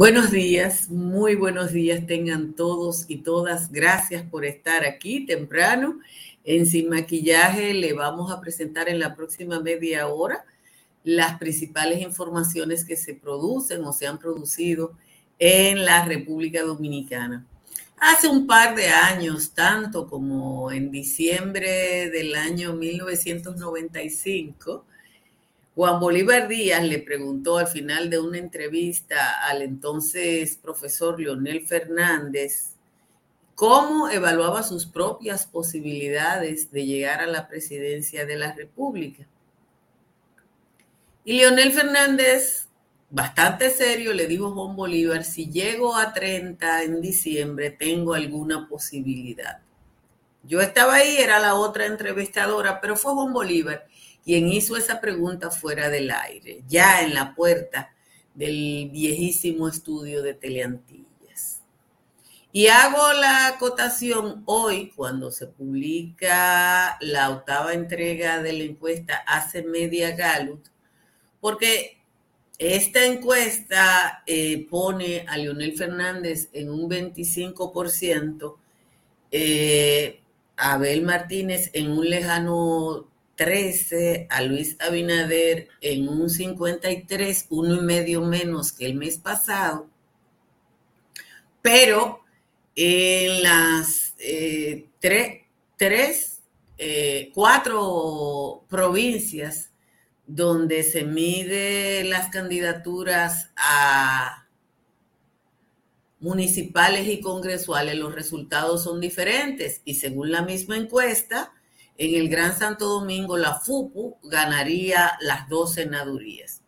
Buenos días, muy buenos días tengan todos y todas. Gracias por estar aquí temprano. En Sin Maquillaje le vamos a presentar en la próxima media hora las principales informaciones que se producen o se han producido en la República Dominicana. Hace un par de años, tanto como en diciembre del año 1995, Juan Bolívar Díaz le preguntó al final de una entrevista al entonces profesor Leonel Fernández cómo evaluaba sus propias posibilidades de llegar a la presidencia de la República. Y Leonel Fernández, bastante serio, le dijo a Juan Bolívar, si llego a 30 en diciembre, tengo alguna posibilidad. Yo estaba ahí, era la otra entrevistadora, pero fue Juan Bolívar quien hizo esa pregunta fuera del aire, ya en la puerta del viejísimo estudio de Teleantillas. Y hago la acotación hoy, cuando se publica la octava entrega de la encuesta Hace Media Gallup, porque esta encuesta eh, pone a Leonel Fernández en un 25%, eh, a Abel Martínez en un lejano 13, a Luis Abinader en un 53, uno y medio menos que el mes pasado, pero en las eh, tres, eh, cuatro provincias donde se mide las candidaturas a municipales y congresuales, los resultados son diferentes. Y según la misma encuesta, en el Gran Santo Domingo la FUPU ganaría las dos senadurías.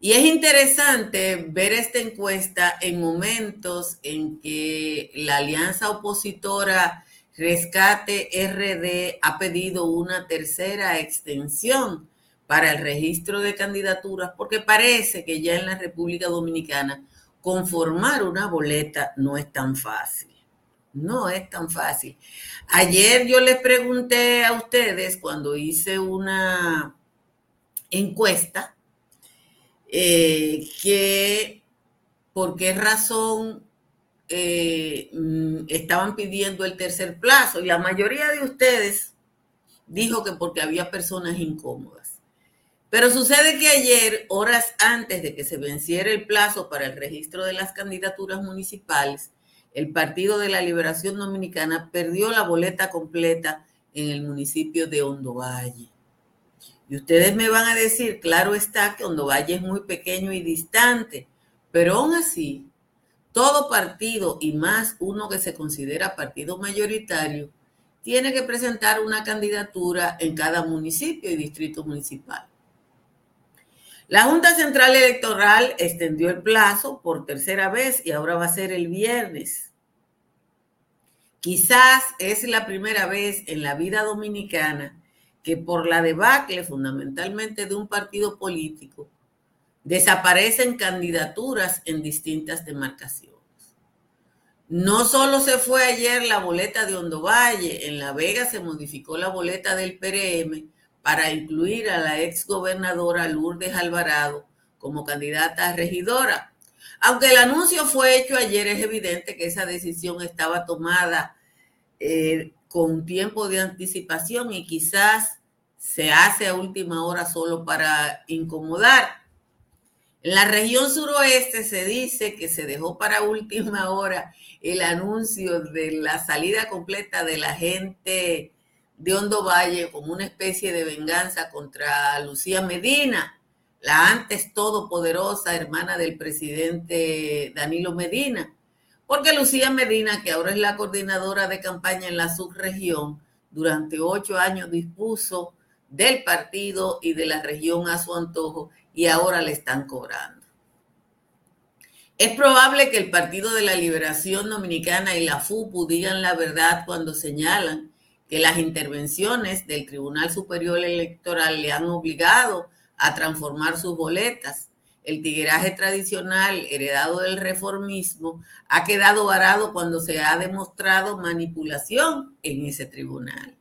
Y es interesante ver esta encuesta en momentos en que la alianza opositora Rescate RD ha pedido una tercera extensión para el registro de candidaturas porque parece que ya en la República Dominicana conformar una boleta no es tan fácil. No es tan fácil. Ayer yo les pregunté a ustedes cuando hice una encuesta eh, que por qué razón eh, mm, estaban pidiendo el tercer plazo y la mayoría de ustedes dijo que porque había personas incómodas. Pero sucede que ayer, horas antes de que se venciera el plazo para el registro de las candidaturas municipales, el Partido de la Liberación Dominicana perdió la boleta completa en el municipio de Hondo Valle. Y ustedes me van a decir, claro está que Hondo Valle es muy pequeño y distante, pero aún así, todo partido y más uno que se considera partido mayoritario, tiene que presentar una candidatura en cada municipio y distrito municipal. La Junta Central Electoral extendió el plazo por tercera vez y ahora va a ser el viernes. Quizás es la primera vez en la vida dominicana que por la debacle fundamentalmente de un partido político desaparecen candidaturas en distintas demarcaciones. No solo se fue ayer la boleta de Hondo Valle, en La Vega se modificó la boleta del PRM para incluir a la ex gobernadora Lourdes Alvarado como candidata a regidora. Aunque el anuncio fue hecho ayer, es evidente que esa decisión estaba tomada eh, con tiempo de anticipación y quizás se hace a última hora solo para incomodar. En la región suroeste se dice que se dejó para última hora el anuncio de la salida completa de la gente de Hondo Valle como una especie de venganza contra Lucía Medina, la antes todopoderosa hermana del presidente Danilo Medina. Porque Lucía Medina, que ahora es la coordinadora de campaña en la subregión, durante ocho años dispuso del partido y de la región a su antojo y ahora le están cobrando. Es probable que el Partido de la Liberación Dominicana y la FUPU digan la verdad cuando señalan que las intervenciones del Tribunal Superior Electoral le han obligado a transformar sus boletas. El tigueraje tradicional heredado del reformismo ha quedado varado cuando se ha demostrado manipulación en ese tribunal.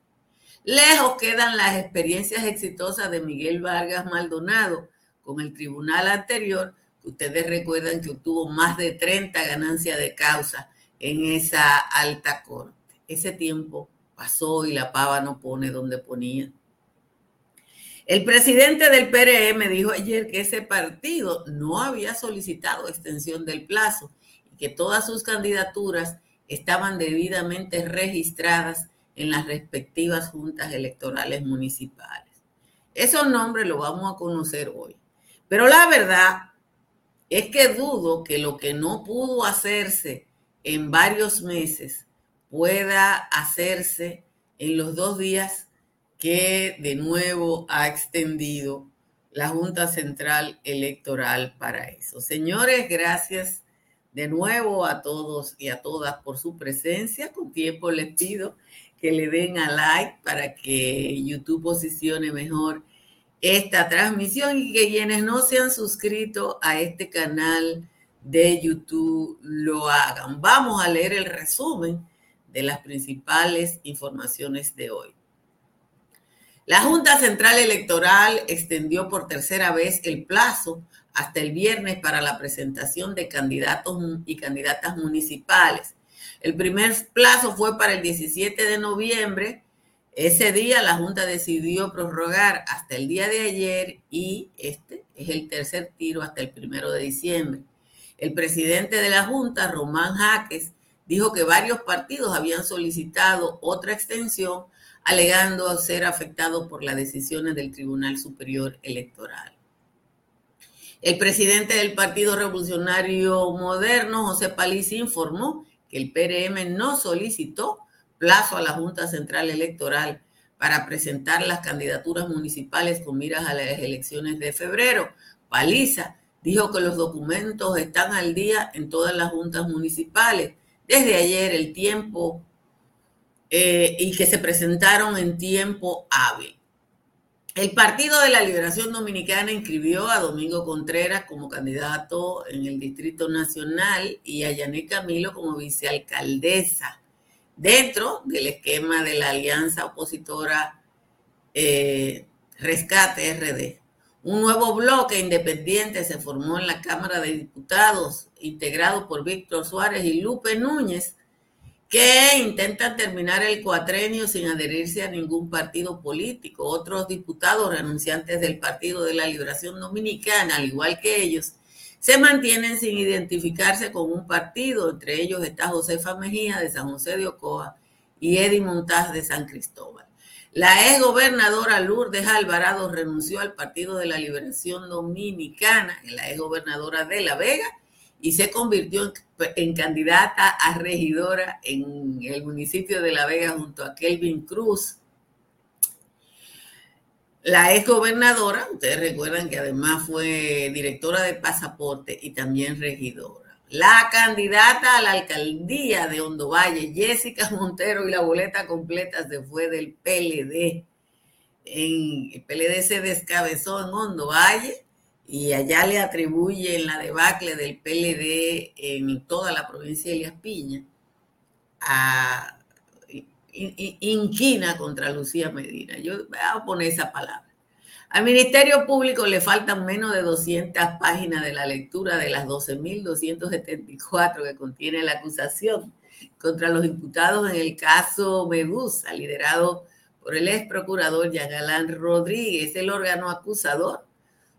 Lejos quedan las experiencias exitosas de Miguel Vargas Maldonado con el tribunal anterior, Ustedes recuerdan que obtuvo más de 30 ganancias de causa en esa alta corte. Ese tiempo pasó y la pava no pone donde ponía. El presidente del PRM dijo ayer que ese partido no había solicitado extensión del plazo y que todas sus candidaturas estaban debidamente registradas en las respectivas juntas electorales municipales. Esos nombres los vamos a conocer hoy. Pero la verdad es que dudo que lo que no pudo hacerse en varios meses pueda hacerse en los dos días que de nuevo ha extendido la Junta Central Electoral para eso. Señores, gracias de nuevo a todos y a todas por su presencia. Con tiempo les pido que le den a like para que YouTube posicione mejor esta transmisión y que quienes no se han suscrito a este canal de YouTube lo hagan. Vamos a leer el resumen de las principales informaciones de hoy. La Junta Central Electoral extendió por tercera vez el plazo hasta el viernes para la presentación de candidatos y candidatas municipales el primer plazo fue para el 17 de noviembre. Ese día la Junta decidió prorrogar hasta el día de ayer y este es el tercer tiro hasta el primero de diciembre. El presidente de la Junta, Román Jaques, dijo que varios partidos habían solicitado otra extensión alegando ser afectados por las decisiones del Tribunal Superior Electoral. El presidente del Partido Revolucionario Moderno, José Palici, informó que el PRM no solicitó plazo a la Junta Central Electoral para presentar las candidaturas municipales con miras a las elecciones de febrero. Paliza dijo que los documentos están al día en todas las juntas municipales. Desde ayer el tiempo eh, y que se presentaron en tiempo hábil. El Partido de la Liberación Dominicana inscribió a Domingo Contreras como candidato en el Distrito Nacional y a Yané Camilo como vicealcaldesa dentro del esquema de la alianza opositora eh, Rescate RD. Un nuevo bloque independiente se formó en la Cámara de Diputados, integrado por Víctor Suárez y Lupe Núñez, que intentan terminar el cuatrenio sin adherirse a ningún partido político. Otros diputados renunciantes del Partido de la Liberación Dominicana, al igual que ellos, se mantienen sin identificarse con un partido. Entre ellos está Josefa Mejía de San José de Ocoa y Eddie Montaz de San Cristóbal. La ex gobernadora Lourdes Alvarado renunció al Partido de la Liberación Dominicana, la ex gobernadora de La Vega, y se convirtió en, candidata a regidora en el municipio de La Vega junto a Kelvin Cruz. La ex gobernadora, ustedes recuerdan que además fue directora de pasaporte y también regidora. La candidata a la alcaldía de Hondo Valle, Jessica Montero, y la boleta completa se fue del PLD. En, el PLD se descabezó en Hondo Valle y allá le atribuyen la debacle del PLD en toda la provincia de Elías Piña a inquina contra Lucía Medina. Yo voy a poner esa palabra. Al Ministerio Público le faltan menos de 200 páginas de la lectura de las 12.274 que contiene la acusación contra los imputados en el caso Medusa, liderado por el ex procurador Yagalán Rodríguez, el órgano acusador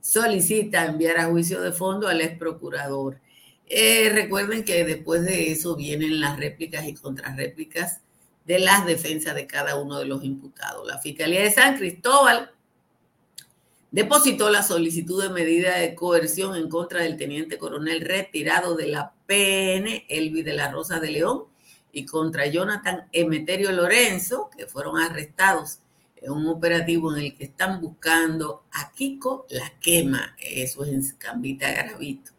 solicita enviar a juicio de fondo al ex procurador. Eh, recuerden que después de eso vienen las réplicas y contrarréplicas de las defensas de cada uno de los imputados. La Fiscalía de San Cristóbal depositó la solicitud de medida de coerción en contra del teniente coronel retirado de la PN, Elvi de la Rosa de León, y contra Jonathan Emeterio Lorenzo, que fueron arrestados es un operativo en el que están buscando a Kiko la quema. Eso es en Cambita Gravito.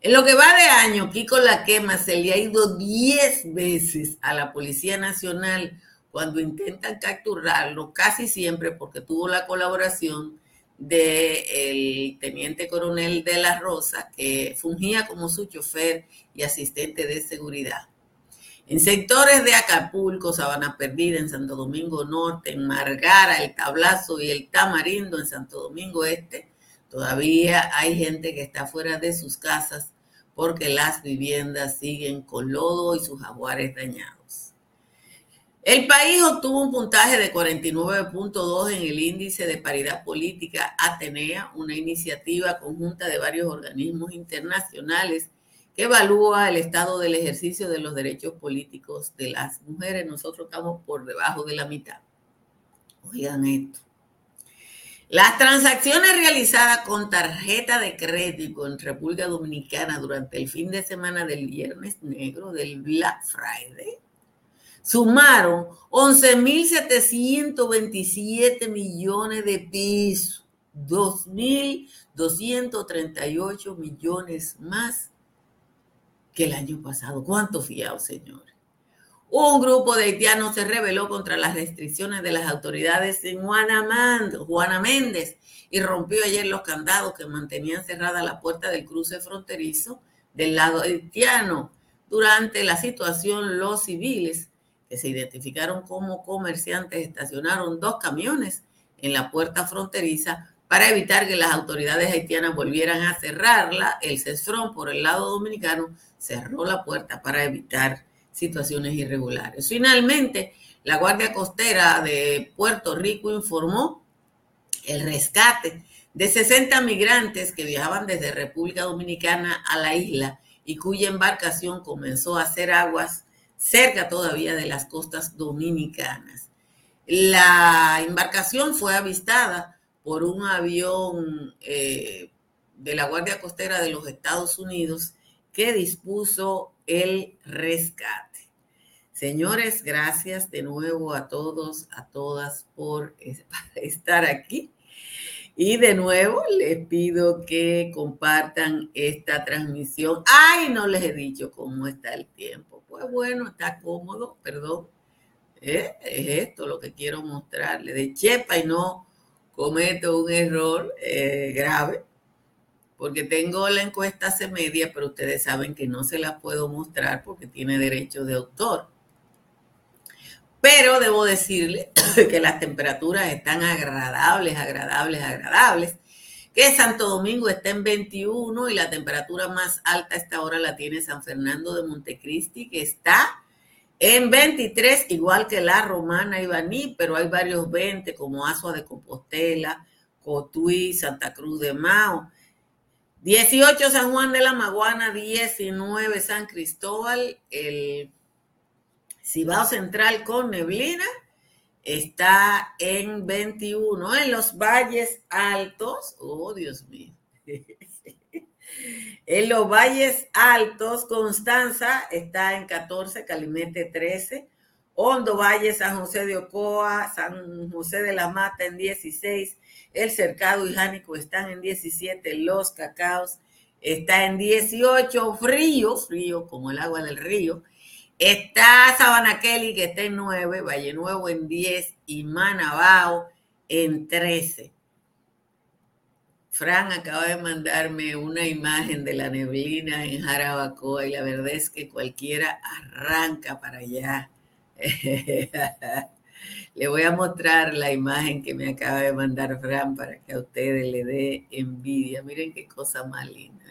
En lo que va de año, Kiko la quema se le ha ido 10 veces a la Policía Nacional cuando intentan capturarlo, casi siempre porque tuvo la colaboración del teniente coronel de la Rosa, que fungía como su chofer y asistente de seguridad. En sectores de Acapulco, Sabana Perdida, en Santo Domingo Norte, en Margara, El Tablazo y El Tamarindo, en Santo Domingo Este, Todavía hay gente que está fuera de sus casas porque las viviendas siguen con lodo y sus jaguares dañados. El país obtuvo un puntaje de 49.2 en el índice de paridad política Atenea, una iniciativa conjunta de varios organismos internacionales evalúa el estado del ejercicio de los derechos políticos de las mujeres. Nosotros estamos por debajo de la mitad. Oigan esto. Las transacciones realizadas con tarjeta de crédito en República Dominicana durante el fin de semana del Viernes Negro, del Black Friday, sumaron 11.727 millones de pesos, 2.238 millones más el año pasado. ¿Cuánto fiado, señor? Un grupo de haitianos se rebeló contra las restricciones de las autoridades en Juana Méndez y rompió ayer los candados que mantenían cerrada la puerta del cruce fronterizo del lado haitiano. Durante la situación, los civiles, que se identificaron como comerciantes, estacionaron dos camiones en la puerta fronteriza para evitar que las autoridades haitianas volvieran a cerrarla. El CESFRON, por el lado dominicano, cerró la puerta para evitar situaciones irregulares. Finalmente, la Guardia Costera de Puerto Rico informó el rescate de 60 migrantes que viajaban desde República Dominicana a la isla y cuya embarcación comenzó a hacer aguas cerca todavía de las costas dominicanas. La embarcación fue avistada por un avión eh, de la Guardia Costera de los Estados Unidos que dispuso el rescate. Señores, gracias de nuevo a todos, a todas por estar aquí. Y de nuevo les pido que compartan esta transmisión. Ay, no les he dicho cómo está el tiempo. Pues bueno, está cómodo, perdón. ¿Eh? Es esto lo que quiero mostrarles. De chepa y no cometo un error eh, grave, porque tengo la encuesta hace media, pero ustedes saben que no se la puedo mostrar porque tiene derecho de autor. Pero debo decirle que las temperaturas están agradables, agradables, agradables. Que Santo Domingo está en 21 y la temperatura más alta a esta hora la tiene San Fernando de Montecristi, que está en 23, igual que la Romana y Baní, pero hay varios 20 como Asua de Compostela, Cotuí, Santa Cruz de Mao. 18 San Juan de la Maguana, 19 San Cristóbal, el Cibao Central con neblina está en 21. En los valles altos, oh Dios mío. en los valles altos, Constanza está en 14, Calimete 13. Hondo Valle, San José de Ocoa, San José de la Mata en 16, El Cercado y Jánico están en 17, Los Cacaos está en 18, frío, frío como el agua del río, Está Sabana Kelly, que está en 9, Valle Nuevo en 10 y Manabao en 13. Fran acaba de mandarme una imagen de la neblina en Jarabacoa y la verdad es que cualquiera arranca para allá. le voy a mostrar la imagen que me acaba de mandar Fran para que a ustedes le dé envidia. Miren qué cosa más linda.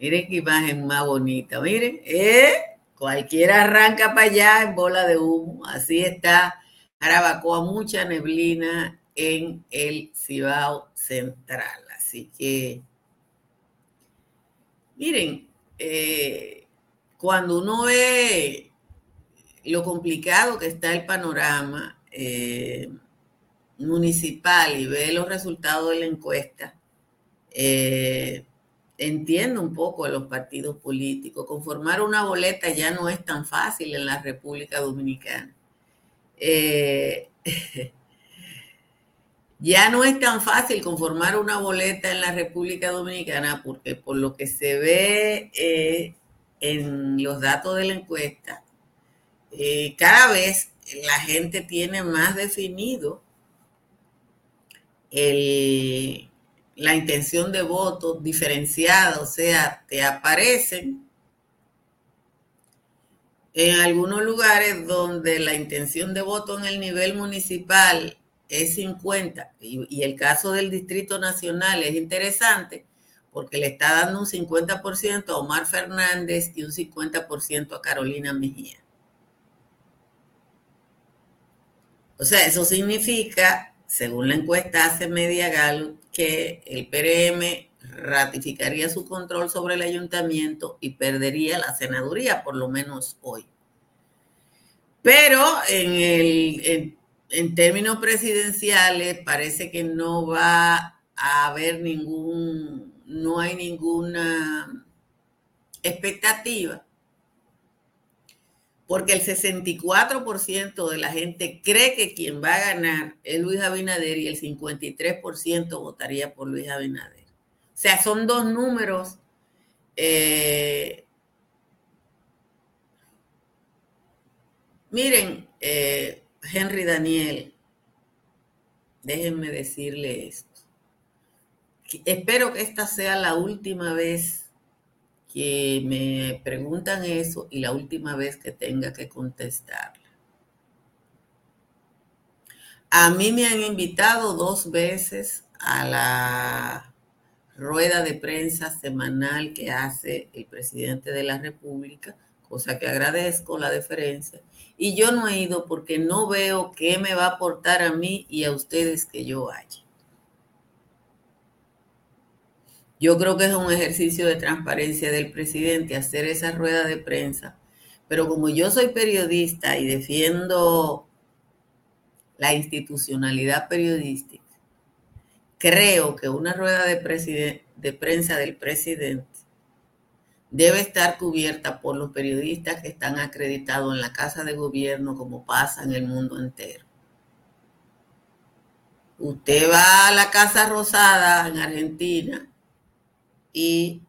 Miren qué imagen más bonita. Miren, ¿eh? Cualquiera arranca para allá en bola de humo. Así está Jarabacoa, mucha neblina en el Cibao Central. Así que, miren, eh, cuando uno ve lo complicado que está el panorama eh, municipal y ve los resultados de la encuesta, eh, entiendo un poco a los partidos políticos. Conformar una boleta ya no es tan fácil en la República Dominicana. Eh, ya no es tan fácil conformar una boleta en la República Dominicana porque por lo que se ve eh, en los datos de la encuesta, cada vez la gente tiene más definido la intención de voto diferenciada, o sea, te aparecen en algunos lugares donde la intención de voto en el nivel municipal es 50. Y, el caso del Distrito Nacional es interesante porque le está dando un 50% a Omar Fernández y un 50% a Carolina Mejía. O sea, eso significa, según la encuesta hace Media que el PRM ratificaría su control sobre el ayuntamiento y perdería la senaduría, por lo menos hoy. Pero en, el, en, términos presidenciales parece que no va a haber ningún, no hay ninguna expectativa, porque el 64% de la gente cree que quien va a ganar es Luis Abinader y el 53% votaría por Luis Abinader. O sea, son dos números eh, Miren, eh, Henry Daniel, déjenme decirle esto. Espero que esta sea la última vez que me preguntan eso y la última vez que tenga que contestarla. A mí me han invitado dos veces a la rueda de prensa semanal que hace el presidente de la República, cosa que agradezco la deferencia y yo no he ido porque no veo qué me va a aportar a mí y a ustedes que yo vaya. Yo creo que es un ejercicio de transparencia del presidente hacer esa rueda de prensa, pero como yo soy periodista y defiendo la institucionalidad periodística, creo que una rueda de, de prensa del presidente debe estar cubierta por los periodistas que están acreditados en la Casa de Gobierno, como pasa en el mundo entero. Usted va a la Casa Rosada en Argentina y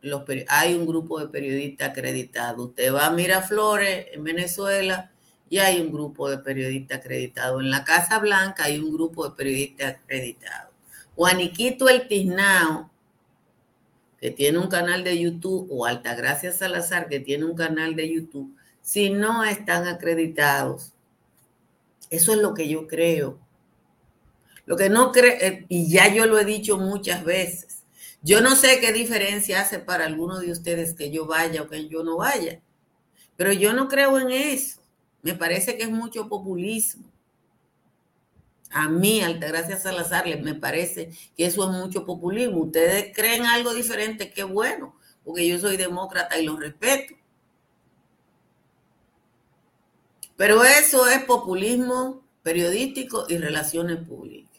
los, hay un grupo de periodistas acreditados. Usted va a Miraflores en Venezuela y hay un grupo de periodistas acreditados. En la Casa Blanca hay un grupo de periodistas acreditados. Juaniquito El Tiznao que tiene un canal de YouTube, o Altagracia Salazar, que tiene un canal de YouTube, si no están acreditados. Eso es lo que yo creo. Lo que no creo, eh, y ya yo lo he dicho muchas veces, yo no sé qué diferencia hace para alguno de ustedes que yo vaya o que yo no vaya, pero yo no creo en eso. Me parece que es mucho populismo. A mí, Altagracia Salazar, me parece que eso es mucho populismo. Ustedes creen algo diferente, qué bueno, porque yo soy demócrata y lo respeto. Pero eso es populismo periodístico y relaciones públicas.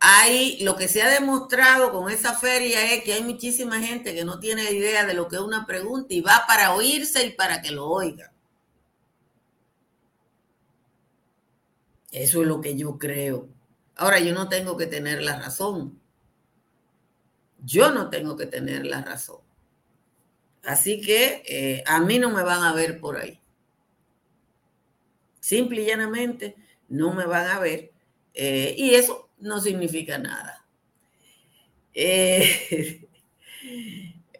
Hay, lo que se ha demostrado con esa feria es que hay muchísima gente que no tiene idea de lo que es una pregunta y va para oírse y para que lo oiga. Eso es lo que yo creo. Ahora, yo no tengo que tener la razón. Yo no tengo que tener la razón. Así que eh, a mí no me van a ver por ahí. Simple y llanamente no me van a ver. Eh, y eso no significa nada.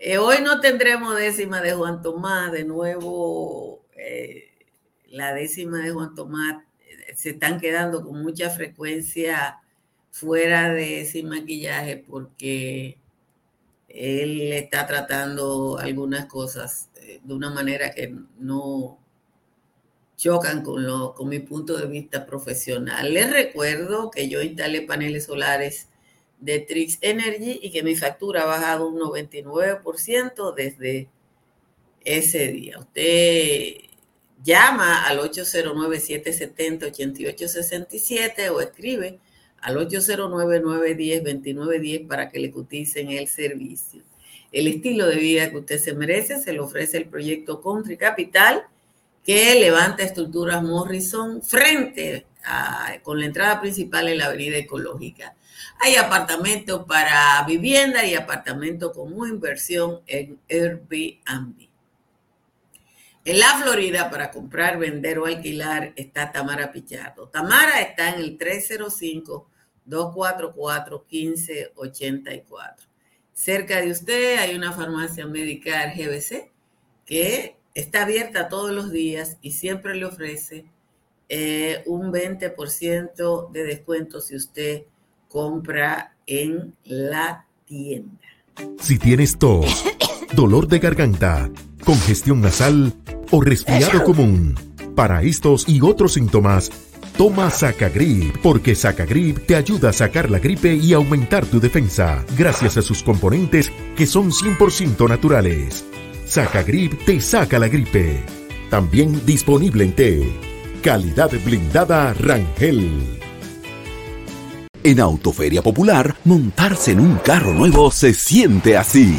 Eh, hoy no tendremos décima de Juan Tomás, de nuevo la décima de Juan Tomás se están quedando con mucha frecuencia fuera de ese maquillaje porque él está tratando algunas cosas eh, de una manera que no chocan con, lo, con mi punto de vista profesional. Les recuerdo que yo instalé paneles solares de Trix Energy y que mi factura ha bajado un 99% desde ese día. Usted llama al 809-770-8867 o escribe al 809-910-2910 para que le coticen el servicio. El estilo de vida que usted se merece se le ofrece el proyecto Country Capital que levanta estructuras Morrison frente a, con la entrada principal en la avenida ecológica. Hay apartamentos para vivienda y apartamentos como inversión en Airbnb. En la Florida, para comprar, vender o alquilar, está Tamara Pichardo. Tamara está en el 305-244-1584. Cerca de usted hay una farmacia médica GBC que está abierta todos los días y siempre le ofrece eh, un 20% de descuento si usted compra en la tienda. Si tienes tos, dolor de garganta, congestión nasal o resfriado común, para estos y otros síntomas, Toma Sacagrip, porque Sacagrip te ayuda a sacar la gripe y aumentar tu defensa, gracias a sus componentes que son 100% naturales. Sacagrip te saca la gripe. También disponible en té. Calidad blindada Rangel. En Autoferia Popular, montarse en un carro nuevo se siente así.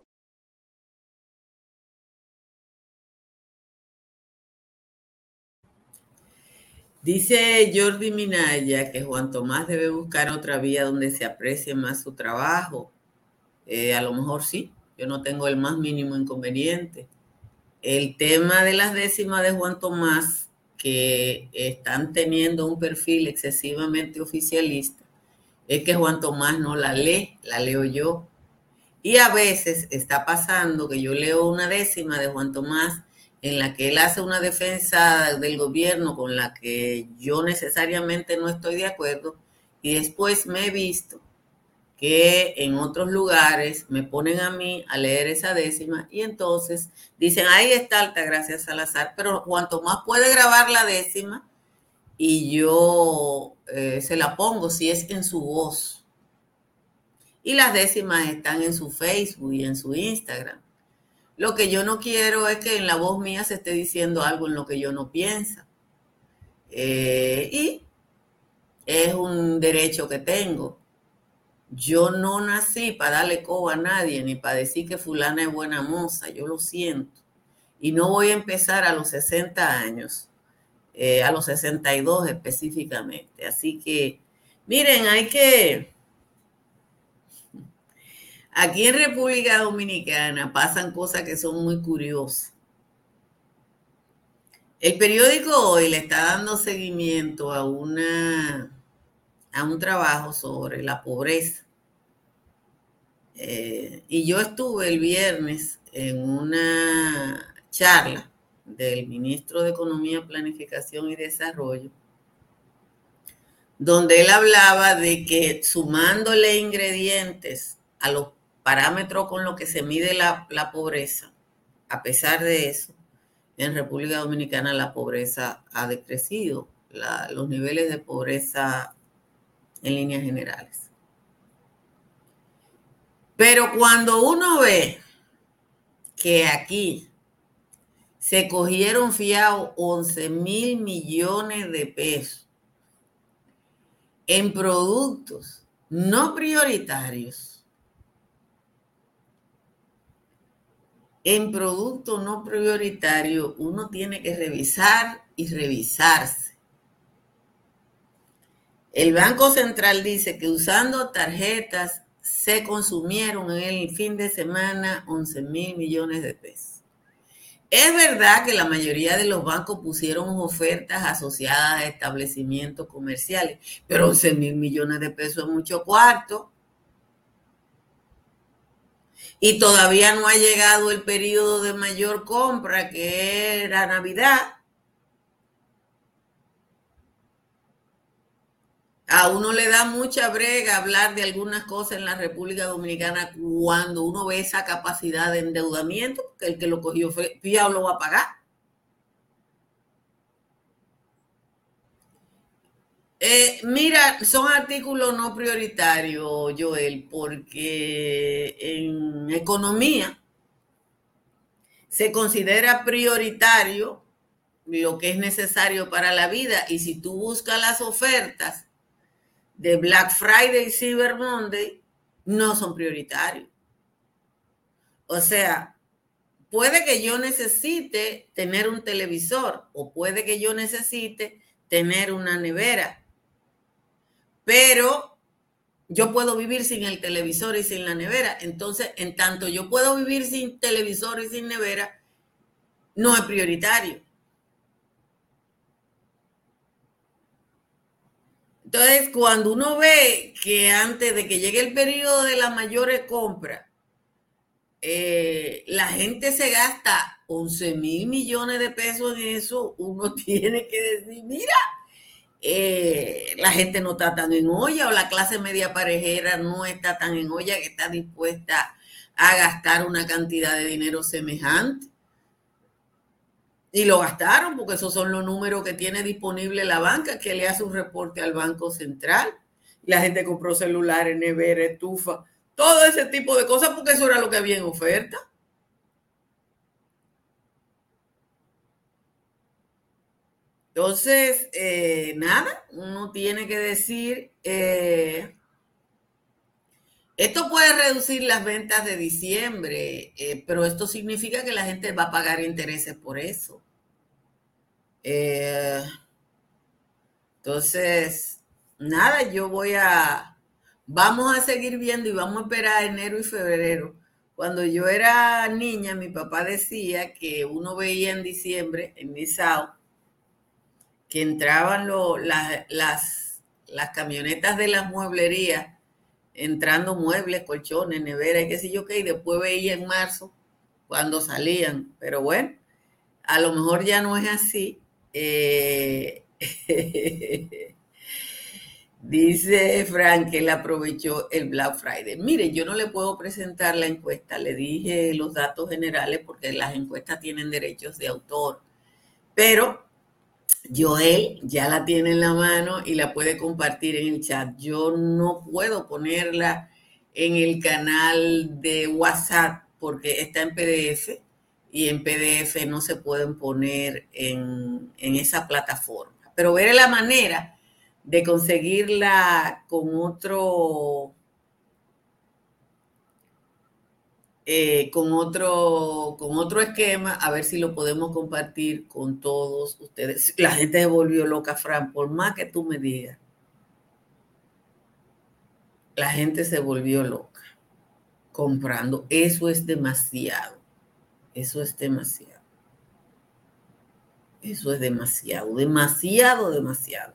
Dice Jordi Minaya que Juan Tomás debe buscar otra vía donde se aprecie más su trabajo. Eh, a lo mejor sí, yo no tengo el más mínimo inconveniente. El tema de las décimas de Juan Tomás, que están teniendo un perfil excesivamente oficialista, es que Juan Tomás no la lee, la leo yo. Y a veces está pasando que yo leo una décima de Juan Tomás en la que él hace una defensa del gobierno con la que yo necesariamente no estoy de acuerdo y después me he visto que en otros lugares me ponen a mí a leer esa décima y entonces dicen, ahí está alta gracias Salazar, pero cuanto más puede grabar la décima y yo eh, se la pongo si es en su voz. Y las décimas están en su Facebook y en su Instagram. Lo que yo no quiero es que en la voz mía se esté diciendo algo en lo que yo no pienso. Eh, y es un derecho que tengo. Yo no nací para darle coba a nadie, ni para decir que fulana es buena moza, yo lo siento. Y no voy a empezar a los 60 años, eh, a los 62 específicamente. Así que, miren, hay que, Aquí en República Dominicana pasan cosas que son muy curiosas. El periódico hoy le está dando seguimiento a, una, a un trabajo sobre la pobreza. Eh, y yo estuve el viernes en una charla del ministro de Economía, Planificación y Desarrollo, donde él hablaba de que sumándole ingredientes a los parámetro con lo que se mide la, pobreza, a pesar de eso, en República Dominicana la pobreza ha decrecido, los niveles de pobreza en líneas generales. Pero cuando uno ve que aquí se cogieron fiados 11 mil millones de pesos en productos no prioritarios, en producto no prioritario uno tiene que revisar y revisarse. El Banco Central dice que usando tarjetas se consumieron en el fin de semana 11 mil millones de pesos. Es verdad que la mayoría de los bancos pusieron ofertas asociadas a establecimientos comerciales, pero 11 mil millones de pesos es mucho cuarto y todavía no ha llegado el periodo de mayor compra, que era Navidad. A uno le da mucha brega hablar de algunas cosas en la República Dominicana cuando uno ve esa capacidad de endeudamiento, que el que lo cogió ya lo va a pagar. Eh, mira, son artículos no prioritarios, Joel, porque en economía se considera prioritario lo que es necesario para la vida y si tú buscas las ofertas de Black Friday y Cyber Monday no son prioritarios. O sea, puede que yo necesite tener un televisor o puede que yo necesite tener una nevera, pero yo puedo vivir sin el televisor y sin la nevera. Entonces, en tanto yo puedo vivir sin televisor y sin nevera, no es prioritario. Entonces, cuando uno ve que antes de que llegue el periodo de las mayores compras, eh, la gente se gasta 11 mil millones de pesos en eso, uno tiene que decir, mira, eh, la gente no está tan en olla o la clase media parejera no está tan en olla que está dispuesta a gastar una cantidad de dinero semejante. Y lo gastaron porque esos son los números que tiene disponible la banca, que le hace un reporte al Banco Central. La gente compró celulares, nevera, estufa, todo ese tipo de cosas porque eso era lo que había en oferta. Entonces, eh, nada, uno tiene que decir, eh, esto puede reducir las ventas de diciembre, eh, pero esto significa que la gente va a pagar intereses por eso. entonces, nada, yo voy a, vamos a seguir viendo y vamos a esperar enero y febrero. Cuando yo era niña, mi papá decía que uno veía en diciembre en Misao que entraban las, las, camionetas de las mueblerías, entrando muebles, colchones, neveras, qué sé yo qué, y después veía en marzo cuando salían. Pero bueno, a lo mejor ya no es así. Eh, dice Frank que él aprovechó el Black Friday. Mire, yo no le puedo presentar la encuesta, le dije los datos generales porque las encuestas tienen derechos de autor, pero Joel ya la tiene en la mano y la puede compartir en el chat. Yo no puedo ponerla en el canal de WhatsApp porque está en PDF y en PDF no se pueden poner en, en esa plataforma. Pero veré la manera de conseguirla con otro Eh, con, otro, con otro esquema, a ver si lo podemos compartir con todos ustedes. La gente se volvió loca, Fran, por más que tú me digas. La gente se volvió loca comprando. Eso es demasiado. Eso es demasiado. Eso es demasiado, demasiado, demasiado.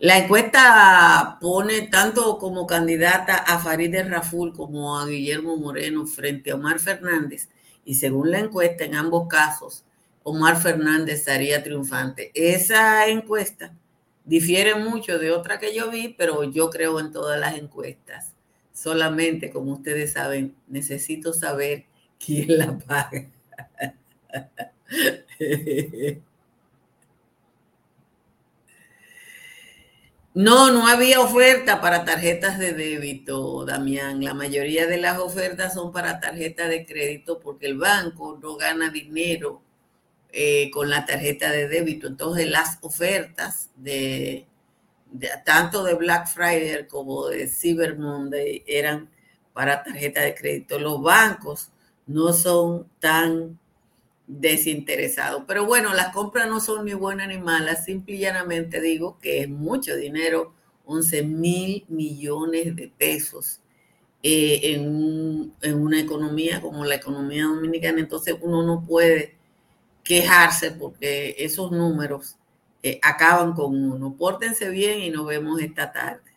La encuesta pone tanto como candidata a Farideh Raful como a Guillermo Moreno frente a Omar Fernández y según la encuesta en ambos casos, Omar Fernández estaría triunfante. Esa encuesta difiere mucho de otra que yo vi, pero yo creo en todas las encuestas. Solamente, como ustedes saben, necesito saber quién la paga. No, no había oferta para tarjetas de débito, Damián. La mayoría de las ofertas son para tarjetas de crédito porque el banco no gana dinero eh, con la tarjeta de débito. Entonces las ofertas de, tanto de Black Friday como de Cyber Monday eran para tarjeta de crédito. Los bancos no son tan desinteresado. Pero bueno, las compras no son ni buenas ni malas, simple y llanamente digo que es mucho dinero, 11 mil millones de pesos eh, en, una economía como la economía dominicana. Entonces uno no puede quejarse porque esos números eh, acaban con uno. Pórtense bien y nos vemos esta tarde.